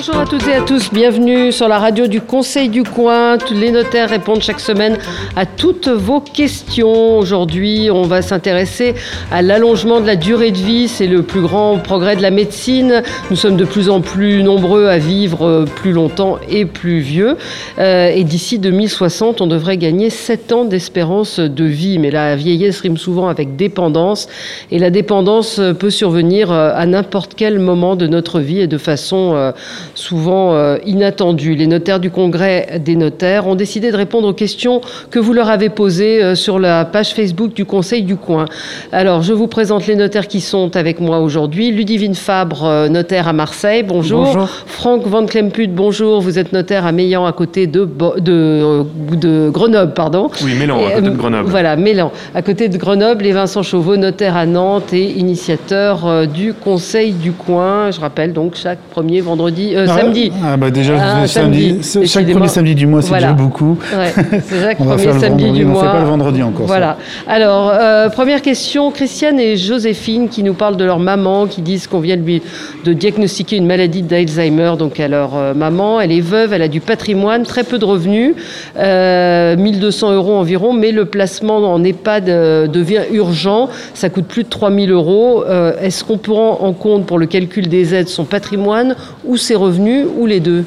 Bonjour à toutes et à tous, bienvenue sur la radio du Conseil du Coin. Les notaires répondent chaque semaine à toutes vos questions. Aujourd'hui, on va s'intéresser à l'allongement de la durée de vie. C'est le plus grand progrès de la médecine. Nous sommes de plus en plus nombreux à vivre plus longtemps et plus vieux. Euh, et d'ici 2060, on devrait gagner 7 ans d'espérance de vie. Mais la vieillesse rime souvent avec dépendance. Et la dépendance peut survenir à n'importe quel moment de notre vie et de façon euh, souvent euh, inattendus. Les notaires du Congrès des notaires ont décidé de répondre aux questions que vous leur avez posées euh, sur la page Facebook du Conseil du Coin. Alors, je vous présente les notaires qui sont avec moi aujourd'hui. Ludivine Fabre, euh, notaire à Marseille, bonjour. Bonjour. Franck Van Klemput, bonjour. Vous êtes notaire à Meillan, à côté de, Bo- de, de Grenoble, pardon. Oui, Mélan, à côté de euh, Grenoble. Voilà, Mélan, à côté de Grenoble, et Vincent Chauveau, notaire à Nantes et initiateur euh, du Conseil du Coin. Je rappelle donc chaque premier vendredi, euh, samedi. Ah bah déjà, samedi. chaque premier samedi du mois, c'est Voilà. déjà beaucoup. Ouais, c'est chaque On va premier faire le samedi vendredi, du on mois. fait pas le vendredi encore, ça. Voilà. Alors, euh, première question, Christiane et Joséphine qui nous parlent de leur maman, qui disent qu'on vient de lui de diagnostiquer une maladie d'Alzheimer donc à leur euh, maman. Elle est veuve, elle a du patrimoine, très peu de revenus, euh, 1200 euros environ, mais le placement en EHPAD euh, devient urgent. Ça coûte plus de 3000 euros. Euh, Est-ce qu'on prend en compte pour le calcul des aides son patrimoine ou ses revenus ou les deux?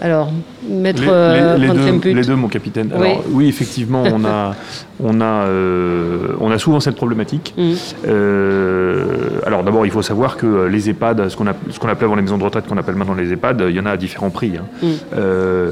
Alors, maître Les, euh, les- deux, Kemput. les deux, mon capitaine. Oui. Alors, oui, effectivement, on a, on, a, euh, on a souvent cette problématique. Mm. Euh, alors d'abord, il faut savoir que les EHPAD, ce qu'on qu'on appelait avant les maisons de retraite, qu'on appelle maintenant les EHPAD, il y en a à différents prix. hein. Mm. Euh,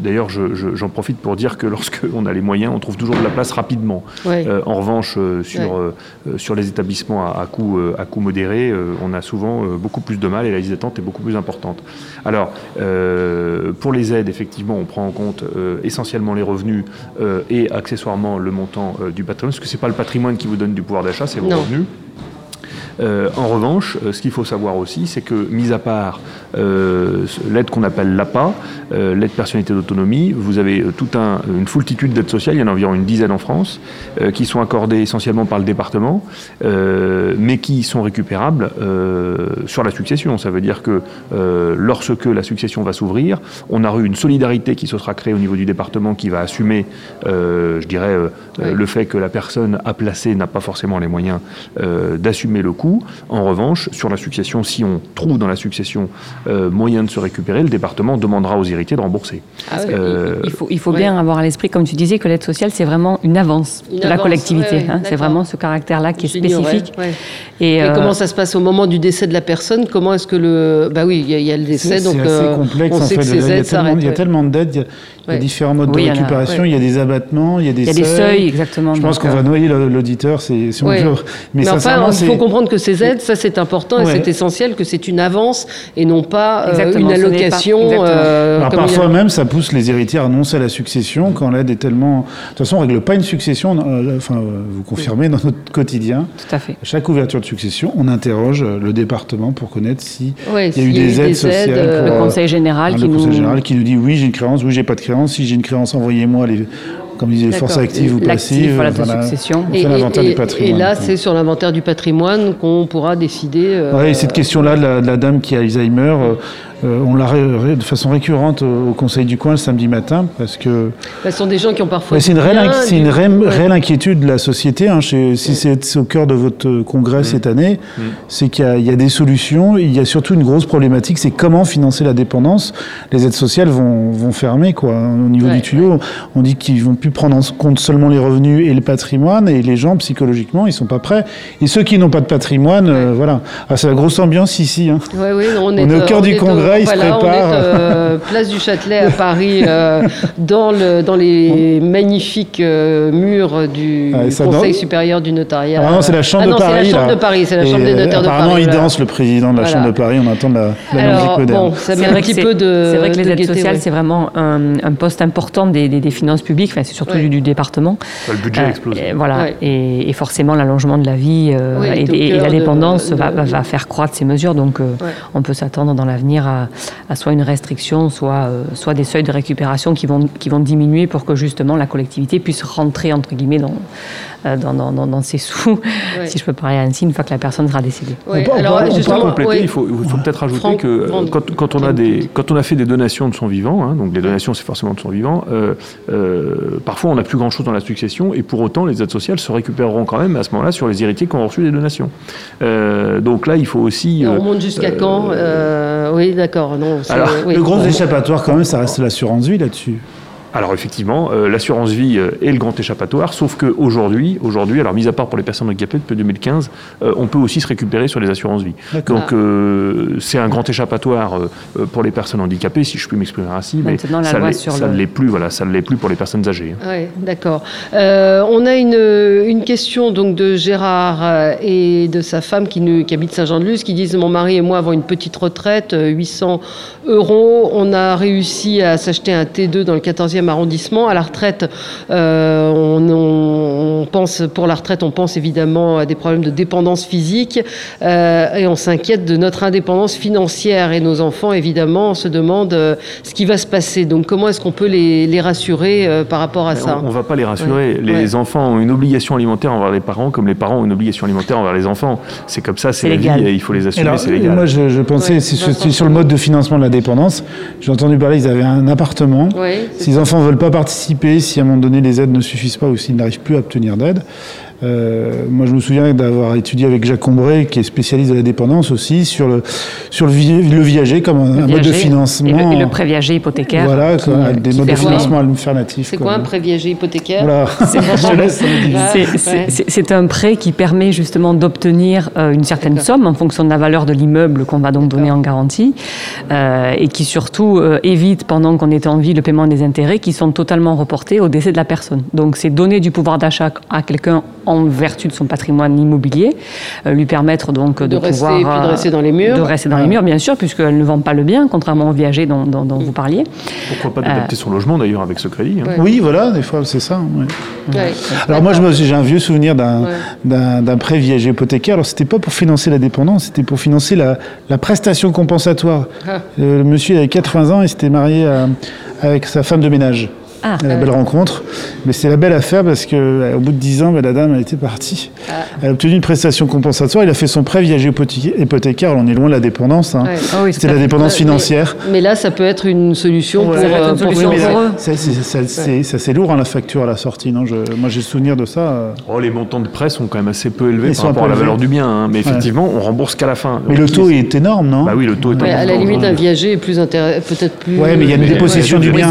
D'ailleurs, je- je- j'en profite pour dire que lorsque on a les moyens, on trouve toujours de la place rapidement. Ouais. En revanche, sur, Ouais. sur les établissements à, à coût, à coût modéré, on a souvent beaucoup plus de mal et la liste d'attente est beaucoup plus importante. Alors, euh, pour les aides, effectivement, on prend en compte euh, essentiellement les revenus euh, et accessoirement le montant euh, du patrimoine, parce que ce n'est pas le patrimoine qui vous donne du pouvoir d'achat, c'est vos Non. revenus. Euh, en revanche, euh, ce qu'il faut savoir aussi, c'est que, mis à part euh, l'aide qu'on appelle l'APA, l'aide personnalité d'autonomie, vous avez toute un, une foultitude d'aides sociales, il y en a environ une dizaine en France, qui sont accordées essentiellement par le département, mais qui sont récupérables sur la succession. Ça veut dire que lorsque la succession va s'ouvrir, on a eu une solidarité qui se sera créée au niveau du département qui va assumer, euh, je dirais, euh, le fait que la personne à placer n'a pas forcément les moyens euh, d'assumer le coût. En revanche, sur la succession, si on trouve dans la succession euh, moyen de se récupérer, le département demandera aux héritiers de rembourser. Ah. Euh, Il faut, il faut Ouais. bien avoir à l'esprit, comme tu disais, que l'aide sociale, c'est vraiment une avance Une de la collectivité. ouais, hein. c'est vraiment ce caractère-là qui est spécifique. ouais. Et, Et euh, comment ça se passe au moment du décès de la personne? Comment est-ce que le. Bah oui, il y, a- il y a le décès, c'est donc c'est assez euh, complexe on en fait. que Il y a ces aides tellement- s'arrêtent. il y a ouais. tellement d'aides, il y a- il y a Ouais. différents modes Oui, il y de récupération, ouais. il y a des abattements, il y a des il y a des seuils. seuils, exactement. Je pense qu'on euh, va noyer l'auditeur si, on veut. Mais, Mais, enfin, il faut comprendre que ces aides, ça c'est important et c'est essentiel que c'est une avance et non pas euh, une pas- allocation. exactement. euh, Alors a- parfois même, ça pousse les héritiers à renoncer à la succession quand l'aide est tellement. De toute façon, on règle pas une succession. euh, enfin, euh, vous confirmez dans notre quotidien. Tout à fait. À chaque ouverture de succession, on interroge le département pour connaître si Ouais, il y a eu des aides sociales euh, pour, Le conseil général hein, qui le conseil nous. général qui nous dit oui, j'ai une créance, oui, j'ai pas de créance. Si j'ai une créance, envoyez-moi les, comme disait, forces D'accord. actives ou L'actif, passives. voilà, voilà. succession. On Et, fait l'inventaire du patrimoine. et là, c'est sur l'inventaire du patrimoine qu'on pourra décider. euh, Ouais, et cette question-là de la, de la dame qui a Alzheimer, euh, on l'a de façon récurrente au, Conseil du coin le samedi matin parce que Ce sont des gens qui ont parfois. Ouais, c'est une, réelle, du- une réelle, ouais. réelle inquiétude de la société. hein, chez- si c'est c'est au cœur de votre congrès cette année, c'est qu'il y, a- il y a des solutions. Il y a surtout une grosse problématique, c'est comment financer la dépendance. Les aides sociales vont, vont fermer quoi. hein, Au niveau Ouais, du tuyau, on dit qu'ils vont plus prendre en compte seulement les revenus et le patrimoine, et les gens psychologiquement, ils sont pas prêts. Et ceux qui n'ont pas de patrimoine, euh, voilà. Ah, c'est la grosse ambiance ici. hein. Ouais, oui, non, on, On est, au cœur du congrès, il se voilà, On prépare. est euh, place du Châtelet à Paris, euh, dans, le, dans les magnifiques euh, murs du Ah, Conseil donne- supérieur du notariat. Ah non, c'est la chambre Ah de Paris. c'est la chambre là. de Paris, c'est la Et, chambre des notaires de Paris. Apparemment, il danse le président de la Voilà. chambre de Paris. On entend la, la musique Alors, moderne. bon, ça met C'est un vrai petit que peu de. C'est vrai que les de aides sociales, c'est vraiment un, poste important des, finances publiques. Enfin, surtout du, du, département. le budget explose. voilà, et, forcément l'allongement de la vie et, la dépendance va, va, faire croître ces mesures. Donc on peut s'attendre dans l'avenir à, à, soit une restriction, soit, soit des seuils de récupération qui vont, qui vont diminuer pour que justement la collectivité puisse rentrer entre guillemets dans, euh, dans, dans, dans, ses sous, si je peux parler ainsi, une fois que la personne sera décédée. On peut, Alors, compléter, il faut, il faut peut-être ajouter que euh, quand, quand, on a des, quand on a fait des donations de son vivant, hein, donc les donations c'est forcément de son vivant, euh, parfois on n'a plus grand-chose dans la succession et pour autant les aides sociales se récupéreront quand même à ce moment-là sur les héritiers qui ont reçu des donations. donc là il faut aussi... on monte jusqu'à quand Oui d'accord. Le gros échappatoire quand même ça reste l'assurance vie là-dessus. Alors effectivement, euh, l'assurance vie euh, est le grand échappatoire, sauf qu'aujourd'hui, aujourd'hui, alors mis à part pour les personnes handicapées depuis 2015, euh, on peut aussi se récupérer sur les assurances vie. Donc c'est un grand échappatoire pour les personnes handicapées, si je puis m'exprimer ainsi, mais ça ne l'est plus, voilà, ça ne l'est plus pour les personnes âgées. Hein. Oui, d'accord. on a une, une, question donc de Gérard et de sa femme qui, nous, qui habite Saint-Jean-de-Luz, qui disent mon mari et moi avons une petite retraite, 800 euros, on a réussi à s'acheter un T2 dans le 14e arrondissement. À la retraite, euh, on, pense pour la retraite, on pense évidemment à des problèmes de dépendance physique euh, et on s'inquiète de notre indépendance financière. Et nos enfants, évidemment, se demandent euh, ce qui va se passer. Donc, comment est-ce qu'on peut les, rassurer par rapport à ça On ne va pas les rassurer. Les enfants ont une obligation alimentaire envers les parents, comme les parents ont une obligation alimentaire envers les enfants. C'est comme ça, c'est la vie, et il faut les assurer. C'est légal. Moi, je, pensais, sur, le mode de financement de la dépendance. J'ai entendu parler, ils avaient un appartement. S'ils enfants ne veulent pas participer si à un moment donné les aides ne suffisent pas ou s'ils n'arrivent plus à obtenir d'aide. Euh, moi, je me souviens d'avoir étudié avec Jacques Combré, qui est spécialiste de la dépendance aussi, sur le, sur le, le viager comme un, mode de financement. Et le, préviager hypothécaire. Voilà, avec des modes de financement alternatifs. C'est quoi un préviager hypothécaire C'est un prêt qui permet justement d'obtenir euh, une certaine somme en fonction de la valeur de l'immeuble qu'on va donc donner en garantie euh, et qui surtout évite, pendant qu'on est en vie, le paiement des intérêts qui sont totalement reportés au décès de la personne. Donc, c'est donner du pouvoir d'achat à quelqu'un en vertu de son patrimoine immobilier, euh, lui permettre donc de, pouvoir rester, de rester dans les murs, de rester dans les murs, bien sûr, puisqu'elle ne vend pas le bien, contrairement au viager dont, dont, vous parliez. Pourquoi pas d'adapter son logement d'ailleurs avec ce crédit hein. Oui, voilà, des fois c'est ça. Alors moi, j'ai un vieux souvenir d'un prêt viager hypothécaire. Alors c'était pas pour financer la dépendance, c'était pour financer la, la prestation compensatoire. Ah. Euh, le monsieur avait 80 ans et s'était marié avec sa femme de ménage. Ah, la belle rencontre. Mais c'est la belle affaire parce qu'au euh, bout de 10 ans, bah, la dame, elle était partie. Ah. Elle a obtenu une prestation compensatoire. Il a fait son prêt viager hypothécaire. on est loin de la dépendance. Hein. Ah C'était la dépendance financière. Mais, là, ça peut être une solution pour, euh, eux. Ça, c'est lourd, hein, la facture à la sortie. Non? Moi, j'ai le souvenir de ça. Euh. Oh, les montants de prêt sont quand même assez peu élevés par rapport à la valeur du bien. Hein. Mais effectivement, on rembourse qu'à la fin. Mais le taux est énorme, non? Bah oui, le taux est À la limite, un viager est plus peut-être plus. Oui, mais il y a une dépossession du bien.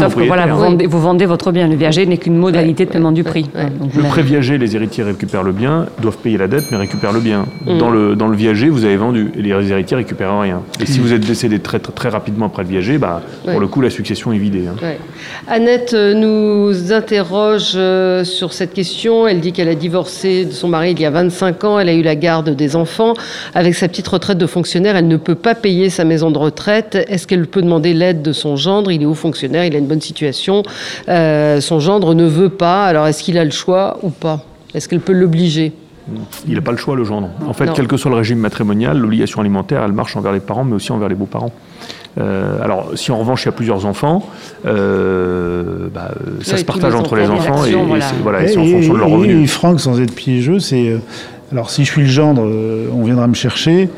Vous vendez votre bien. Le viager n'est qu'une modalité de paiement du prix. le prêt viager, les héritiers récupèrent le bien, doivent payer la dette, mais récupèrent le bien. Mm. Dans, le, dans le viager, vous avez vendu et les héritiers récupèrent rien. Et si mm. vous êtes décédé très, très, rapidement après le viager, bah, pour le coup, la succession est vidée. Hein. Annette euh, nous interroge euh, sur cette question. Elle dit qu'elle a divorcé de son mari il y a 25 ans. Elle a eu la garde des enfants. Avec sa petite retraite de fonctionnaire, elle ne peut pas payer sa maison de retraite. Est-ce qu'elle peut demander l'aide de son gendre? Il est haut fonctionnaire, il a une bonne situation. Euh, son gendre ne veut pas, alors est-ce qu'il a le choix ou pas? Est-ce qu'elle peut l'obliger? Il n'a pas le choix, le gendre. En fait, quel que soit le régime matrimonial, l'obligation alimentaire, elle marche envers les parents, mais aussi envers les beaux-parents. Euh, alors, si en revanche il y a plusieurs enfants, euh, bah, ça se partage entre les enfants et, voilà. c'est en fonction de leur revenu. Et Franck, sans être piégeux, c'est alors si je suis le gendre, on viendra me chercher.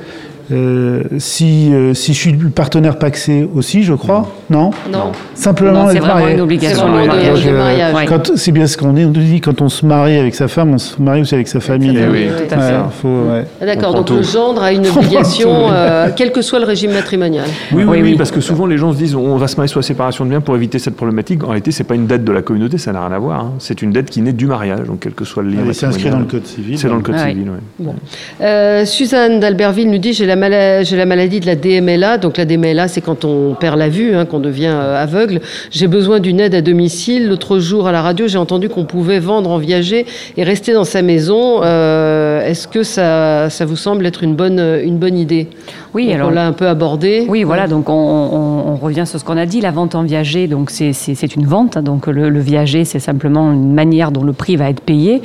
Euh, si, euh, si je suis le partenaire paxé aussi, je crois, non Non? Simplement C'est vraiment une obligation. Euh, c'est bien ce qu'on dit, quand on se marie avec sa femme, on se marie aussi avec sa famille. Oui, tout à fait. Ah, d'accord, donc le gendre a une obligation, quel que soit le régime matrimonial. Oui, oui, oui, parce que souvent les gens se disent on va se marier sur la séparation de biens pour éviter cette problématique. En réalité, c'est pas une dette de la communauté, ça n'a rien à voir. Hein. C'est une dette qui naît du mariage, donc quel que soit le lien. c'est inscrit dans le code civil. C'est dans le code civil, oui. Suzanne d'Albertville nous dit j'ai la, la, maladie de la DMLA. Donc la DMLA, c'est quand on perd la vue, hein, qu'on devient aveugle. J'ai besoin d'une aide à domicile. L'autre jour à la radio, j'ai entendu qu'on pouvait vendre en viager et rester dans sa maison. Est-ce que ça, ça vous semble être une bonne, une bonne idée? Oui, alors on l'a un peu abordé. Oui, voilà. Donc on, revient sur ce qu'on a dit. La vente en viager, donc c'est une vente. Donc le, viager, c'est simplement une manière dont le prix va être payé,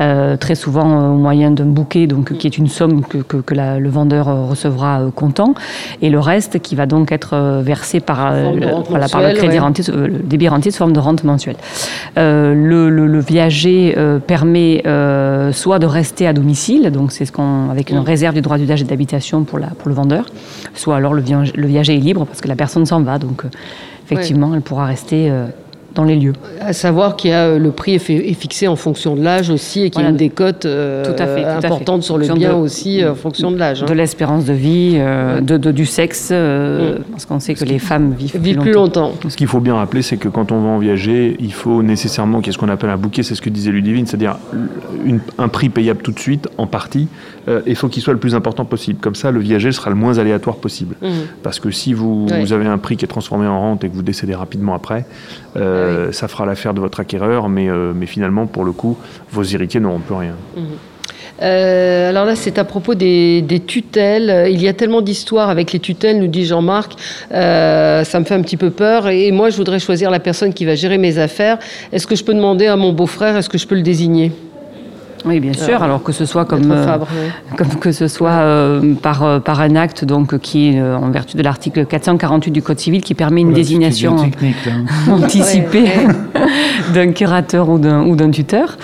euh, très souvent euh, au moyen d'un bouquet, donc qui est une somme que, que, le vendeur euh, recevra comptant, et le reste qui va donc être versé par, voilà, par le crédit le débit rentier sous forme de rente mensuelle. le, le, viager permet soit de rester à domicile, donc c'est ce qu'on avec une réserve du droit d'usage et d'habitation pour, la, pour le vendeur soit alors le, le viager est libre parce que la personne s'en va, donc euh, effectivement elle pourra rester euh, dans les lieux. À savoir qu'il y a euh, le prix est, fixé en fonction de l'âge aussi et qu'il y a une décote importante sur le bien aussi en fonction de l'âge. Hein. De l'espérance de vie, de, du sexe, mm. parce qu'on sait que les femmes vivent, plus, longtemps. Ce qu'il faut bien rappeler, c'est que quand on va en viager, il faut nécessairement qu'il y ait ce qu'on appelle un bouquet, c'est ce que disait Ludivine, c'est-à-dire un prix payable tout de suite, en partie, euh, il faut qu'il soit le plus important possible. Comme ça, le viager sera le moins aléatoire possible. Mhm. Parce que si vous, avez un prix qui est transformé en rente et que vous décédez rapidement après, euh, ça fera l'affaire de votre acquéreur, mais, euh, mais finalement, pour le coup, vos héritiers n'auront plus rien. Mhm. alors là, c'est à propos des, tutelles. Il y a tellement d'histoires avec les tutelles, nous dit Jean-Marc. ça me fait un petit peu peur. Et moi, je voudrais choisir la personne qui va gérer mes affaires. Est-ce que je peux demander à mon beau-frère, est-ce que je peux le désigner? Oui, bien sûr. alors que ce soit comme, euh, comme que ce soit euh, par, euh, par un acte donc qui est en vertu de l'article 448 du Code civil qui permet une désignation hein. anticipée d'un curateur ou d'un tuteur,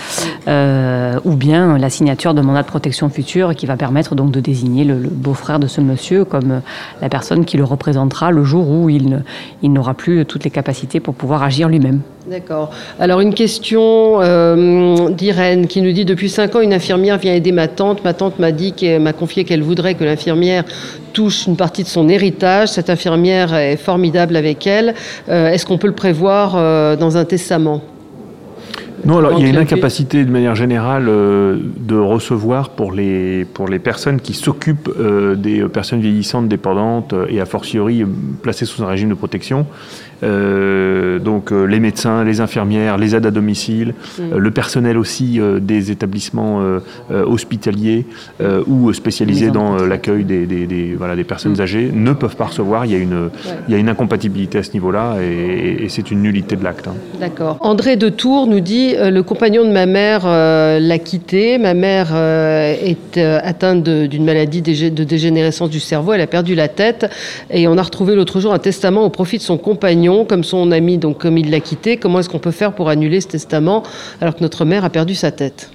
ou bien la signature de mandat de protection future qui va permettre donc de désigner le, beau-frère de ce monsieur comme la personne qui le représentera le jour où il, il n'aura plus toutes les capacités pour pouvoir agir lui-même. D'accord. Alors une question d'Irène qui nous dit depuis cinq ans, une infirmière vient aider ma tante. Ma tante m'a dit m'a confié qu'elle voudrait que l'infirmière touche une partie de son héritage. Cette infirmière est formidable avec elle. Euh, est-ce qu'on peut le prévoir euh, dans un testament? Non, alors il y a une incapacité de manière générale euh, de recevoir pour les, pour les personnes qui s'occupent des personnes vieillissantes, dépendantes et a fortiori placées sous un régime de protection. Euh, donc euh, les médecins, les infirmières, les aides à domicile, mm. euh, le personnel aussi des établissements hospitaliers ou spécialisés dans l'accueil des, des, voilà, des personnes mm. âgées ne peuvent pas recevoir. Il y a une, il y a une incompatibilité à ce niveau-là et, c'est une nullité de l'acte. Hein. D'accord. André de Tours nous dit le compagnon de ma mère l'a quitté. Ma mère est atteinte d'une maladie de dégénérescence du cerveau. Elle a perdu la tête et on a retrouvé l'autre jour un testament au profit de son compagnon comme son ami, donc comme il l'a quitté, comment est-ce qu'on peut faire pour annuler ce testament alors que notre mère a perdu sa tête?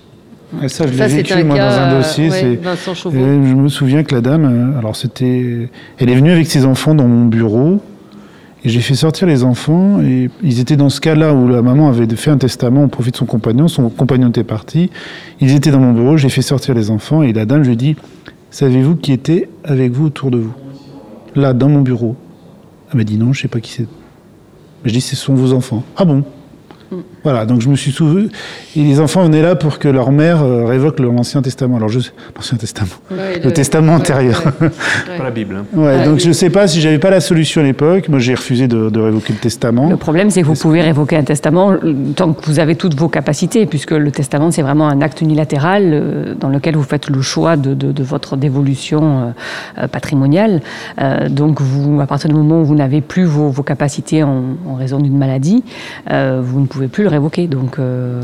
Ça, je l'ai vécu, moi, dans un dossier. je me souviens que la dame, euh, alors c'était, elle est venue avec ses enfants dans mon bureau, et j'ai fait sortir les enfants, et ils étaient dans ce cas-là où la maman avait fait un testament au profit de son compagnon, son compagnon était parti, ils étaient dans mon bureau, j'ai fait sortir les enfants, et la dame, je lui ai dit, savez-vous qui était avec vous autour de vous? Là, dans mon bureau. Elle m'a dit non, je sais pas qui c'est. Je dis, ce sont vos enfants. Ah bon? Voilà, donc je me suis souvenu. Et les enfants venaient là pour que leur mère euh, révoque l'Ancien Testament. Alors, je l'Ancien Testament. le Testament antérieur. Pas la Bible. Hein. Ouais, donc je ne sais pas si j'avais pas la solution à l'époque. Moi, j'ai refusé de, révoquer le Testament. Le problème, c'est que vous pouvez révoquer un testament euh, tant que vous avez toutes vos capacités, puisque le testament, c'est vraiment un acte unilatéral euh, dans lequel vous faites le choix de, de, votre dévolution patrimoniale. donc, vous, à partir du moment où vous n'avez plus vos, vos capacités en, en raison d'une maladie, vous ne pouvez plus le révoquer. Donc, euh,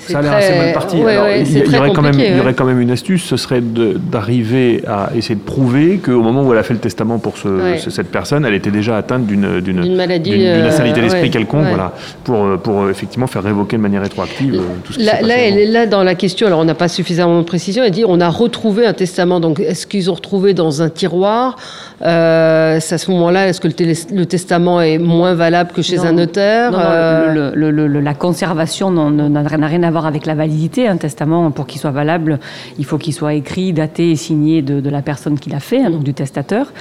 ça a l'air assez mal parti. il, y, aurait quand même, il y aurait quand même une astuce, ce serait d'arriver à essayer de prouver qu'au moment où elle a fait le testament pour ce, cette personne, elle était déjà atteinte d'une d'une maladie, d'une insanité d'esprit quelconque, voilà, pour, pour euh, effectivement faire révoquer de manière rétroactive euh, tout ce qui là, là, elle est là dans la question. Alors, on n'a pas suffisamment de précision. Elle dit on a retrouvé un testament. Donc, est-ce qu'ils ont retrouvé dans un tiroir euh, C'est à ce moment-là, est-ce que le, le, testament est moins valable que chez un notaire le, la conservation n'a rien à voir avec la validité. Un testament, pour qu'il soit valable, il faut qu'il soit écrit, daté et signé de, la personne qui l'a fait, hein, donc du testateur.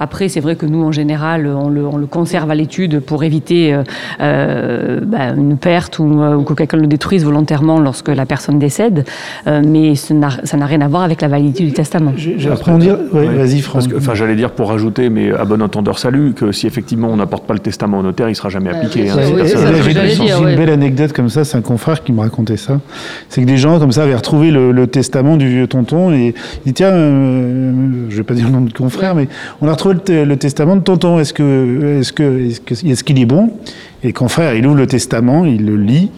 Après, c'est vrai que nous, en général, on le, conserve à l'étude pour éviter bah, une perte ou, ou que quelqu'un le détruise volontairement lorsque la personne décède. mais ça n'a rien à voir avec la validité du testament. J'apprends à dire. Vas-y, Franck. Enfin, j'allais dire pour rajouter, mais à bon entendeur salut, que si effectivement on n'apporte pas le testament au notaire, il sera jamais appliqué. J'ai une belle anecdote comme ça, c'est un confrère qui me racontait ça. C'est que des gens comme ça avaient retrouvé le, testament du vieux tonton et il dit tiens, euh, je vais pas dire le nom de confrère, mais on a retrouvé le, testament de tonton. Est-ce que, est-ce que, est-ce qu'il est, bon? Et confrère, il ouvre le testament, il le lit,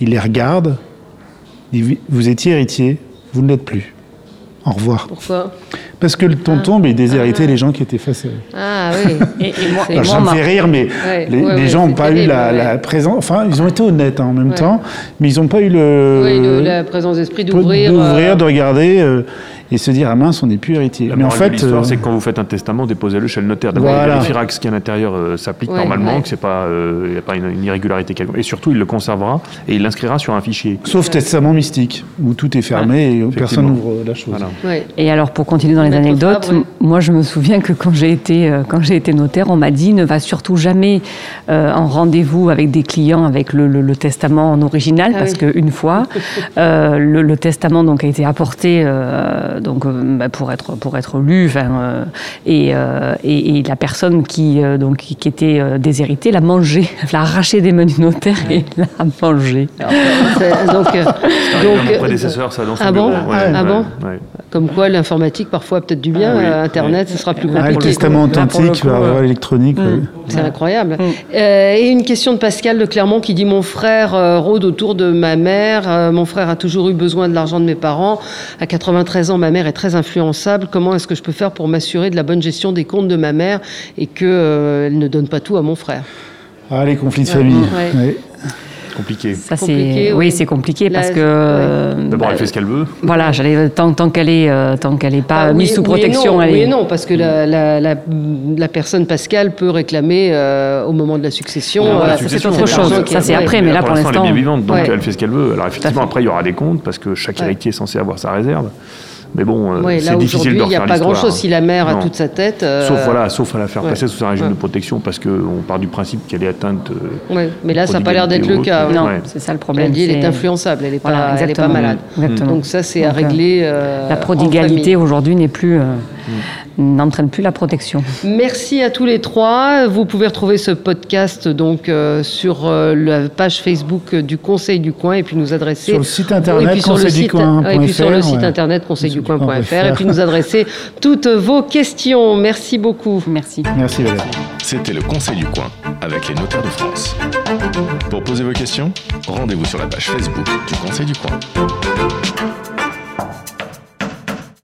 il les regarde, il dit vous étiez héritier, vous ne l'êtes plus. Au revoir. Pourquoi Parce que le tonton, ah. il déshéritait ah. les gens qui étaient face à lui. Ah oui. Et, moi, ça me fait rire, mais les, gens n'ont pas eu la, présence. Enfin, ils ont été honnêtes hein, en même temps, mais ils n'ont pas eu le. Oui, la présence d'esprit d'ouvrir. D'ouvrir, euh, de regarder. Euh, et se dire ah mince on n'est plus héritier. mais en fait, l'histoire euh, c'est que quand vous faites un testament, déposez-le chez le notaire. D'abord, il vérifiera que ce qui est à l'intérieur euh, s'applique normalement, que c'est pas, euh, il n'y a pas une, irrégularité quelconque. Et surtout, il le conservera et il l'inscrira sur un fichier. Sauf testament mystique où tout est fermé et personne n'ouvre la chose. Et alors pour continuer dans les anecdotes, moi je me souviens que quand j'ai été quand j'ai été notaire, on m'a dit ne va surtout jamais en rendez-vous avec des clients avec le, testament en original ah parce qu'une fois le, testament donc a été apporté donc euh, bah, pour être pour être lu, euh, euh, et, et, la personne qui donc qui, était déshéritée l'a mangé, l'a arraché des mains du notaire et l'a mangé. donc donc prédécesseur ça dans son ah bon ah bon comme quoi l'informatique parfois peut-être du bien, ah Internet ce sera plus compliqué. le testament authentique, électronique. Mm. C'est incroyable. Mm. et une question de Pascal de Clermont qui dit mon frère rôde autour de ma mère. mon frère a toujours eu besoin de l'argent de mes parents. À 93 ans, ma mère est très influençable. Comment est-ce que je peux faire pour m'assurer de la bonne gestion des comptes de ma mère et qu'elle euh, ne donne pas tout à mon frère? Ah, les conflits de famille. Compliqué. Ça, c'est oui, c'est compliqué parce que d'abord elle fait ce qu'elle veut. Voilà, j'allais tant, tant qu'elle est euh, tant qu'elle est pas ah mise sous protection. Oui et, non, parce que la, la, la, personne Pascal peut réclamer euh, au moment de la succession. c'est autre chose. Ça c'est après, mais là pour l'instant elle est bien vivante, donc elle fait ce qu'elle veut. Alors effectivement après il y aura des comptes parce que chaque héritier est censé avoir sa réserve. Mais bon, euh, c'est difficile de refaire Il n'y a pas grand-chose si la mère a toute sa tête. Euh, sauf, voilà, sauf à la faire passer sous un régime de protection parce qu'on part du principe qu'elle est atteinte. Euh, oui, mais là, ça n'a pas l'air d'être le cas. Non, c'est ça le problème. Elle dit elle est influençable, elle n'est pas, pas, malade. Donc ça, c'est à régler. la prodigalité aujourd'hui n'est plus. N'entraîne plus la protection. Merci à tous les trois. Vous pouvez retrouver ce podcast donc euh, sur euh, la page Facebook du Conseil du Coin et puis nous adresser sur le site internet conseilducoin.fr et puis sur le site internet conseilducoin.fr et puis nous adresser toutes vos questions. Merci beaucoup. Merci. Merci Valérie. C'était le Conseil du Coin avec les notaires de France. Pour poser vos questions, rendez-vous sur la page Facebook du Conseil du Coin.